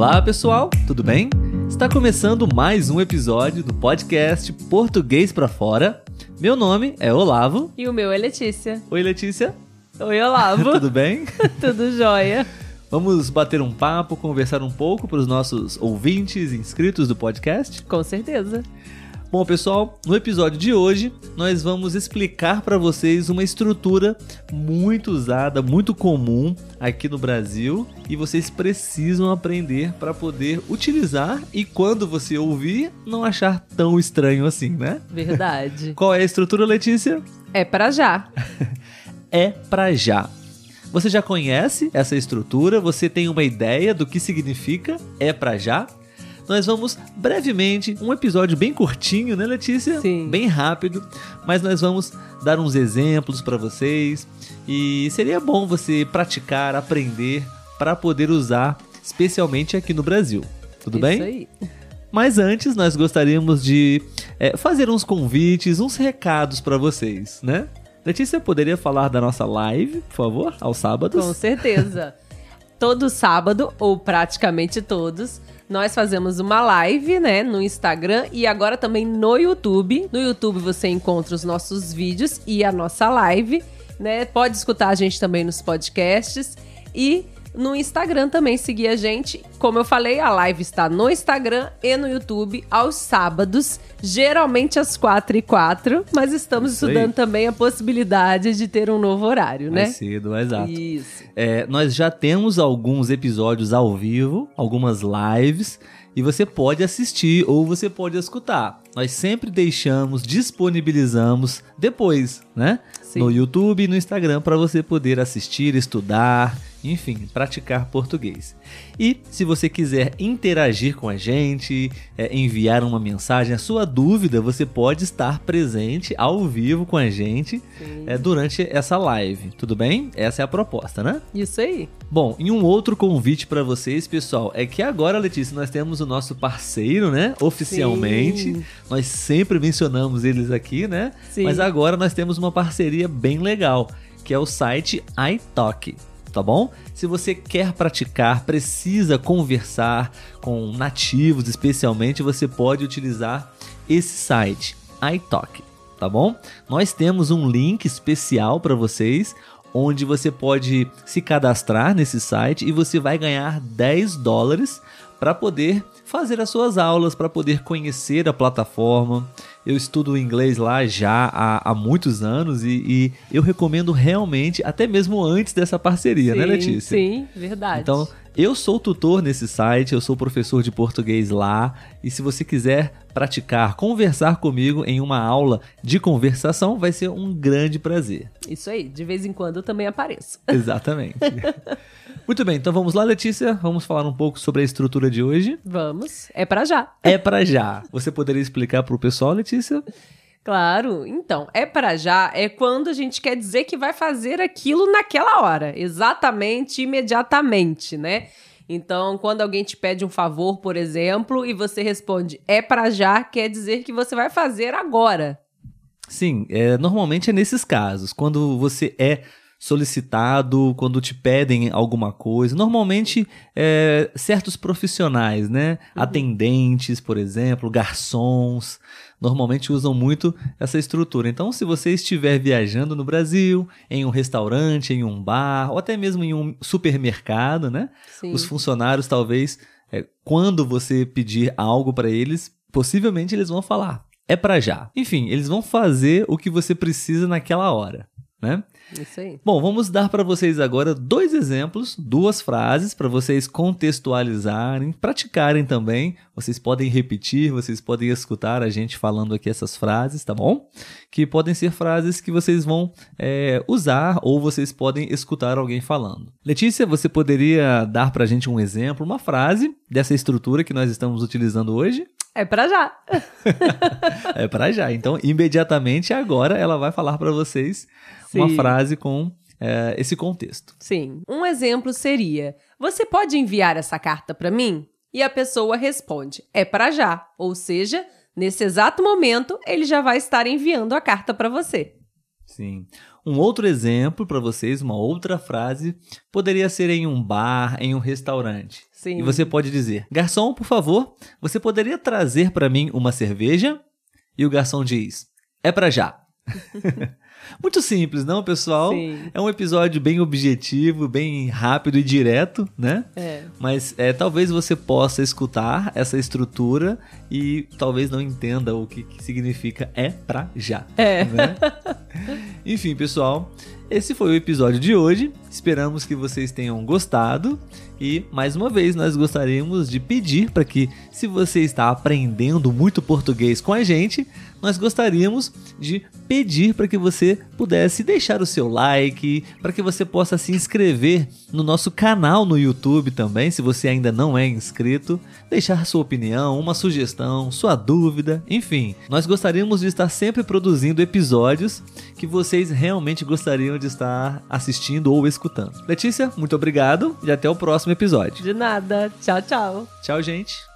Olá, pessoal, tudo bem? Está começando mais um episódio do podcast Português para Fora. Meu nome é Olavo. E o meu é Letícia. Oi, Letícia. Oi, Olavo. tudo bem? tudo jóia. Vamos bater um papo, conversar um pouco para os nossos ouvintes inscritos do podcast? Com certeza. Bom, pessoal, no episódio de hoje nós vamos explicar para vocês uma estrutura muito usada, muito comum aqui no Brasil e vocês precisam aprender para poder utilizar e quando você ouvir não achar tão estranho assim, né? Verdade. Qual é a estrutura, Letícia? É para já. é para já. Você já conhece essa estrutura? Você tem uma ideia do que significa é para já? Nós vamos brevemente, um episódio bem curtinho, né, Letícia? Sim. Bem rápido, mas nós vamos dar uns exemplos para vocês e seria bom você praticar, aprender para poder usar, especialmente aqui no Brasil. Tudo Isso bem? Aí. Mas antes, nós gostaríamos de é, fazer uns convites, uns recados para vocês, né? Letícia, poderia falar da nossa live, por favor, aos sábados? Com certeza. Todo sábado, ou praticamente todos, nós fazemos uma live, né, no Instagram e agora também no YouTube. No YouTube você encontra os nossos vídeos e a nossa live, né? Pode escutar a gente também nos podcasts e no Instagram também seguir a gente. Como eu falei, a live está no Instagram e no YouTube aos sábados, geralmente às 4 e 4 mas estamos Isso estudando aí. também a possibilidade de ter um novo horário, Mais né? cedo, exato. Isso. É, nós já temos alguns episódios ao vivo, algumas lives, e você pode assistir ou você pode escutar. Nós sempre deixamos, disponibilizamos depois, né? Sim. No YouTube e no Instagram para você poder assistir, estudar, enfim, praticar português. E se você quiser interagir com a gente, é, enviar uma mensagem, a sua dúvida, você pode estar presente ao vivo com a gente é, durante essa live. Tudo bem? Essa é a proposta, né? Isso aí. Bom, e um outro convite para vocês, pessoal, é que agora, Letícia, nós temos o nosso parceiro, né? Oficialmente. Sim. Nós sempre mencionamos eles aqui, né? Sim. Mas agora nós temos uma parceria bem legal, que é o site iTalk. Tá bom? Se você quer praticar, precisa conversar com nativos, especialmente, você pode utilizar esse site, iTalk, tá bom? Nós temos um link especial para vocês, onde você pode se cadastrar nesse site e você vai ganhar 10 dólares para poder fazer as suas aulas, para poder conhecer a plataforma. Eu estudo inglês lá já há, há muitos anos e, e eu recomendo realmente, até mesmo antes dessa parceria, né, Sim, Letícia? Sim, verdade. Então, eu sou tutor nesse site, eu sou professor de português lá, e se você quiser praticar, conversar comigo em uma aula de conversação, vai ser um grande prazer. Isso aí, de vez em quando eu também apareço. Exatamente. Muito bem, então vamos lá, Letícia, vamos falar um pouco sobre a estrutura de hoje. Vamos, é para já. É para já. Você poderia explicar para o pessoal, Letícia? Claro, então, é para já é quando a gente quer dizer que vai fazer aquilo naquela hora, exatamente, imediatamente, né? Então, quando alguém te pede um favor, por exemplo, e você responde é para já, quer dizer que você vai fazer agora. Sim, é, normalmente é nesses casos, quando você é solicitado, quando te pedem alguma coisa. Normalmente, é, certos profissionais, né? Atendentes, por exemplo, garçons, normalmente usam muito essa estrutura. Então, se você estiver viajando no Brasil, em um restaurante, em um bar, ou até mesmo em um supermercado, né? Sim. Os funcionários, talvez, é, quando você pedir algo para eles, possivelmente eles vão falar. É para já. Enfim, eles vão fazer o que você precisa naquela hora, né? Isso aí. Bom, vamos dar para vocês agora dois exemplos, duas frases para vocês contextualizarem, praticarem também. Vocês podem repetir, vocês podem escutar a gente falando aqui essas frases, tá bom? Que podem ser frases que vocês vão é, usar ou vocês podem escutar alguém falando. Letícia, você poderia dar para a gente um exemplo, uma frase dessa estrutura que nós estamos utilizando hoje? É para já. É para já. Então, imediatamente agora ela vai falar para vocês uma Sim. frase com é, esse contexto. Sim. Um exemplo seria: Você pode enviar essa carta para mim? E a pessoa responde: É para já. Ou seja, nesse exato momento, ele já vai estar enviando a carta para você. Sim. Um outro exemplo para vocês, uma outra frase, poderia ser em um bar, em um restaurante. Sim. E você pode dizer: Garçom, por favor, você poderia trazer para mim uma cerveja? E o garçom diz: É para já. Muito simples, não, pessoal? Sim. É um episódio bem objetivo, bem rápido e direto, né? É. Mas é, talvez você possa escutar essa estrutura e talvez não entenda o que, que significa é pra já. É. né? Enfim, pessoal, esse foi o episódio de hoje. Esperamos que vocês tenham gostado. E mais uma vez nós gostaríamos de pedir para que, se você está aprendendo muito português com a gente, nós gostaríamos de pedir para que você pudesse deixar o seu like, para que você possa se inscrever no nosso canal no YouTube também, se você ainda não é inscrito, deixar sua opinião, uma sugestão, sua dúvida, enfim. Nós gostaríamos de estar sempre produzindo episódios que vocês realmente gostariam de estar assistindo ou escutando. Letícia, muito obrigado e até o próximo episódio. De nada. Tchau, tchau. Tchau, gente.